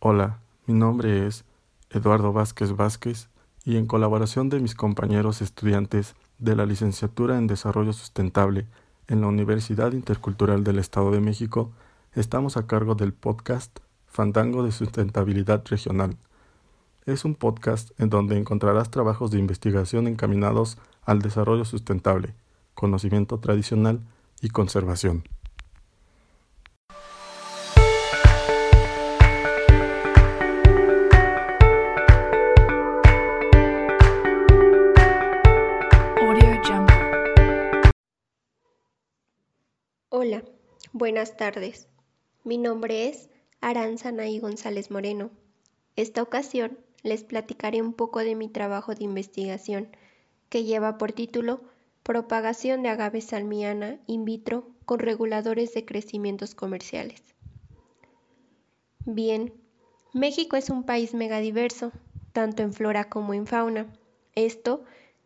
Hola, mi nombre es Eduardo Vázquez Vázquez y en colaboración de mis compañeros estudiantes de la licenciatura en Desarrollo Sustentable en la Universidad Intercultural del Estado de México, estamos a cargo del podcast Fandango de Sustentabilidad Regional. Es un podcast en donde encontrarás trabajos de investigación encaminados al desarrollo sustentable, conocimiento tradicional y conservación. Buenas tardes. Mi nombre es Aranzanaí González Moreno. Esta ocasión les platicaré un poco de mi trabajo de investigación que lleva por título Propagación de agave salmiana in vitro con reguladores de crecimientos comerciales. Bien, México es un país megadiverso, tanto en flora como en fauna. Esto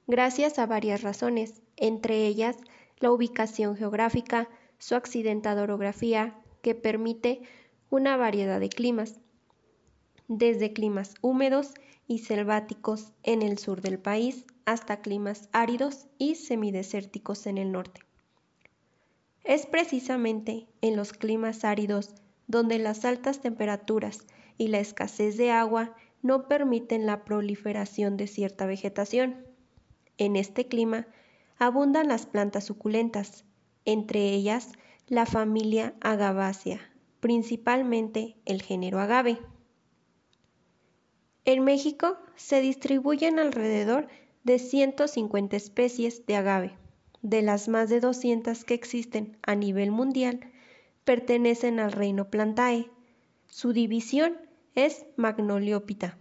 gracias a varias razones, entre ellas la ubicación geográfica, su accidentada orografía que permite una variedad de climas, desde climas húmedos y selváticos en el sur del país hasta climas áridos y semidesérticos en el norte. Es precisamente en los climas áridos donde las altas temperaturas y la escasez de agua no permiten la proliferación de cierta vegetación. En este clima abundan las plantas suculentas, entre ellas la familia Agavácea, principalmente el género agave. En México se distribuyen alrededor de 150 especies de agave. De las más de 200 que existen a nivel mundial, pertenecen al reino Plantae. Su división es Magnoliopita.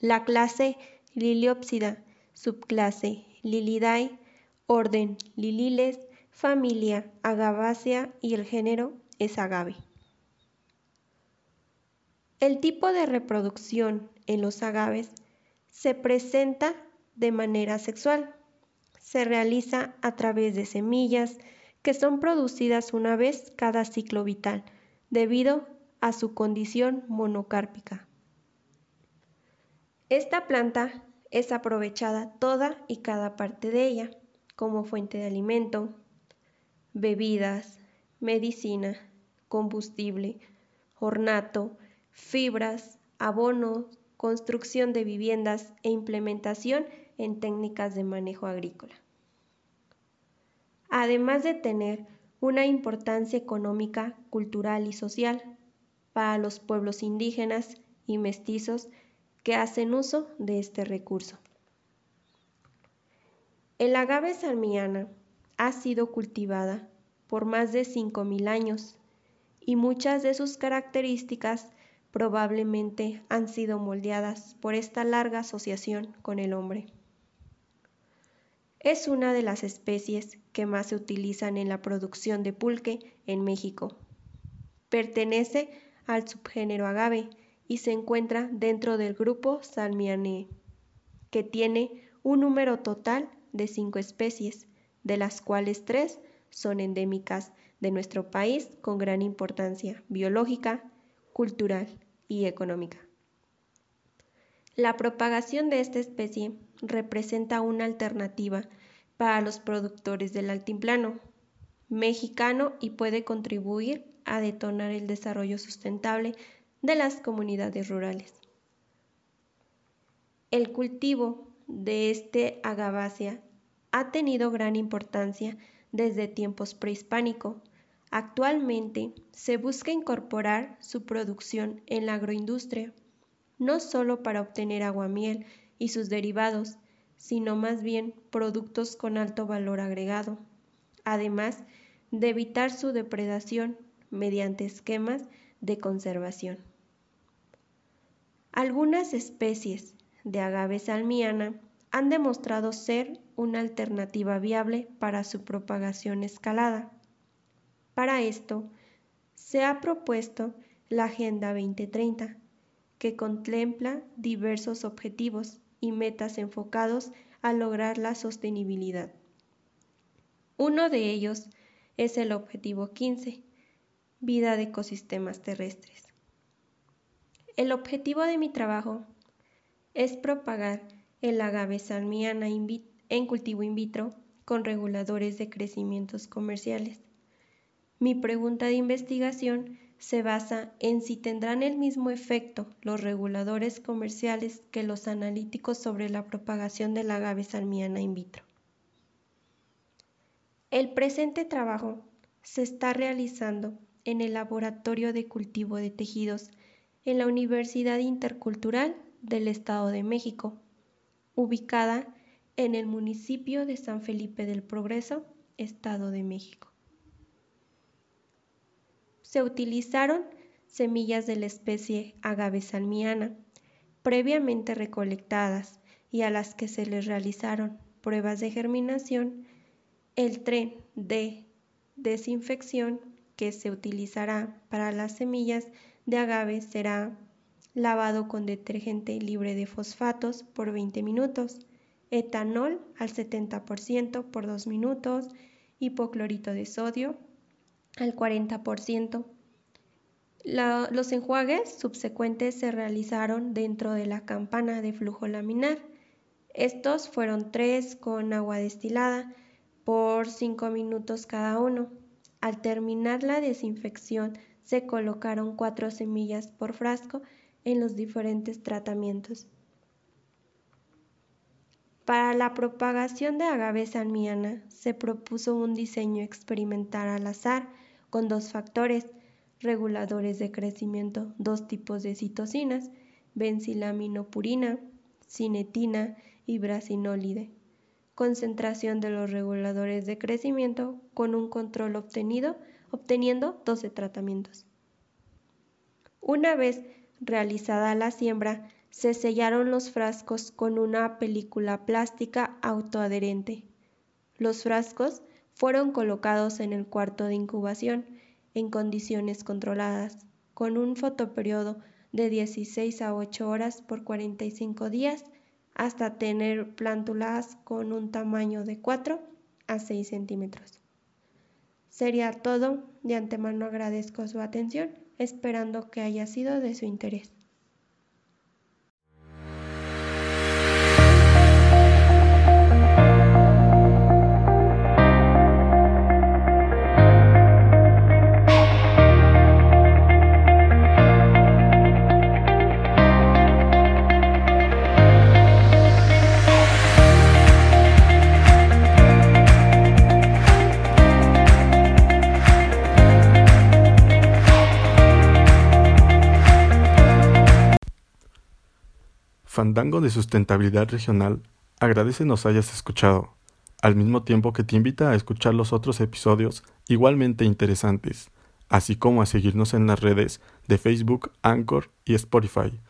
La clase Liliopsida, subclase Lilidae, orden Lililes, familia Agavácea y el género es agave. El tipo de reproducción en los agaves se presenta de manera sexual. Se realiza a través de semillas que son producidas una vez cada ciclo vital debido a su condición monocárpica. Esta planta es aprovechada toda y cada parte de ella como fuente de alimento, bebidas, medicina, combustible, ornato, fibras, abono, construcción de viviendas e implementación en técnicas de manejo agrícola. Además de tener una importancia económica, cultural y social para los pueblos indígenas y mestizos que hacen uso de este recurso. El agave salmiana ha sido cultivada por más de 5.000 años y muchas de sus características probablemente han sido moldeadas por esta larga asociación con el hombre. Es una de las especies que más se utilizan en la producción de pulque en México. Pertenece al subgénero agave y se encuentra dentro del grupo Salmianae, que tiene un número total de cinco especies, de las cuales tres son endémicas de nuestro país con gran importancia biológica, cultural y económica. La propagación de esta especie representa una alternativa para los productores del altiplano mexicano y puede contribuir a detonar el desarrollo sustentable de las comunidades rurales. El cultivo de este agavácea ha tenido gran importancia desde tiempos prehispánicos. Actualmente se busca incorporar su producción en la agroindustria, no solo para obtener aguamiel y sus derivados, sino más bien productos con alto valor agregado, además de evitar su depredación mediante esquemas de conservación. Algunas especies de agave salmiana han demostrado ser una alternativa viable para su propagación escalada. Para esto, se ha propuesto la Agenda 2030, que contempla diversos objetivos y metas enfocados a lograr la sostenibilidad. Uno de ellos es el objetivo 15, vida de ecosistemas terrestres. El objetivo de mi trabajo es propagar el agave salmiana en cultivo in vitro con reguladores de crecimientos comerciales. Mi pregunta de investigación se basa en si tendrán el mismo efecto los reguladores comerciales que los analíticos sobre la propagación del agave salmiana in vitro. El presente trabajo se está realizando en el Laboratorio de Cultivo de Tejidos en la Universidad Intercultural del Estado de México, ubicada en el municipio de San Felipe del Progreso, Estado de México. Se utilizaron semillas de la especie agave salmiana, previamente recolectadas y a las que se les realizaron pruebas de germinación, el tren de desinfección que se utilizará para las semillas de agave será lavado con detergente libre de fosfatos por 20 minutos, etanol al 70% por 2 minutos, hipoclorito de sodio al 40%. los enjuagues subsecuentes se realizaron dentro de la campana de flujo laminar. Estos fueron tres con agua destilada por 5 minutos cada uno. Al terminar la desinfección se colocaron cuatro semillas por frasco en los diferentes tratamientos. Para la propagación de agave salmiana se propuso un diseño experimental al azar con dos factores reguladores de crecimiento, dos tipos de citocinas, benzilaminopurina, cinetina y brasinólide. Concentración de los reguladores de crecimiento con un control obtenido, obteniendo 12 tratamientos. Una vez realizada la siembra, se sellaron los frascos con una película plástica autoadherente. Los frascos fueron colocados en el cuarto de incubación en condiciones controladas, con un fotoperiodo de 16 a 8 horas por 45 días hasta tener plántulas con un tamaño de 4 a 6 centímetros. Sería todo, de antemano agradezco su atención esperando que haya sido de su interés. Fandango de Sustentabilidad Regional agradece nos hayas escuchado, al mismo tiempo que te invita a escuchar los otros episodios igualmente interesantes, así como a seguirnos en las redes de Facebook, Anchor y Spotify.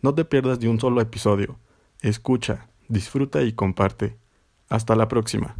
No te pierdas de un solo episodio. Escucha, disfruta y comparte. Hasta la próxima.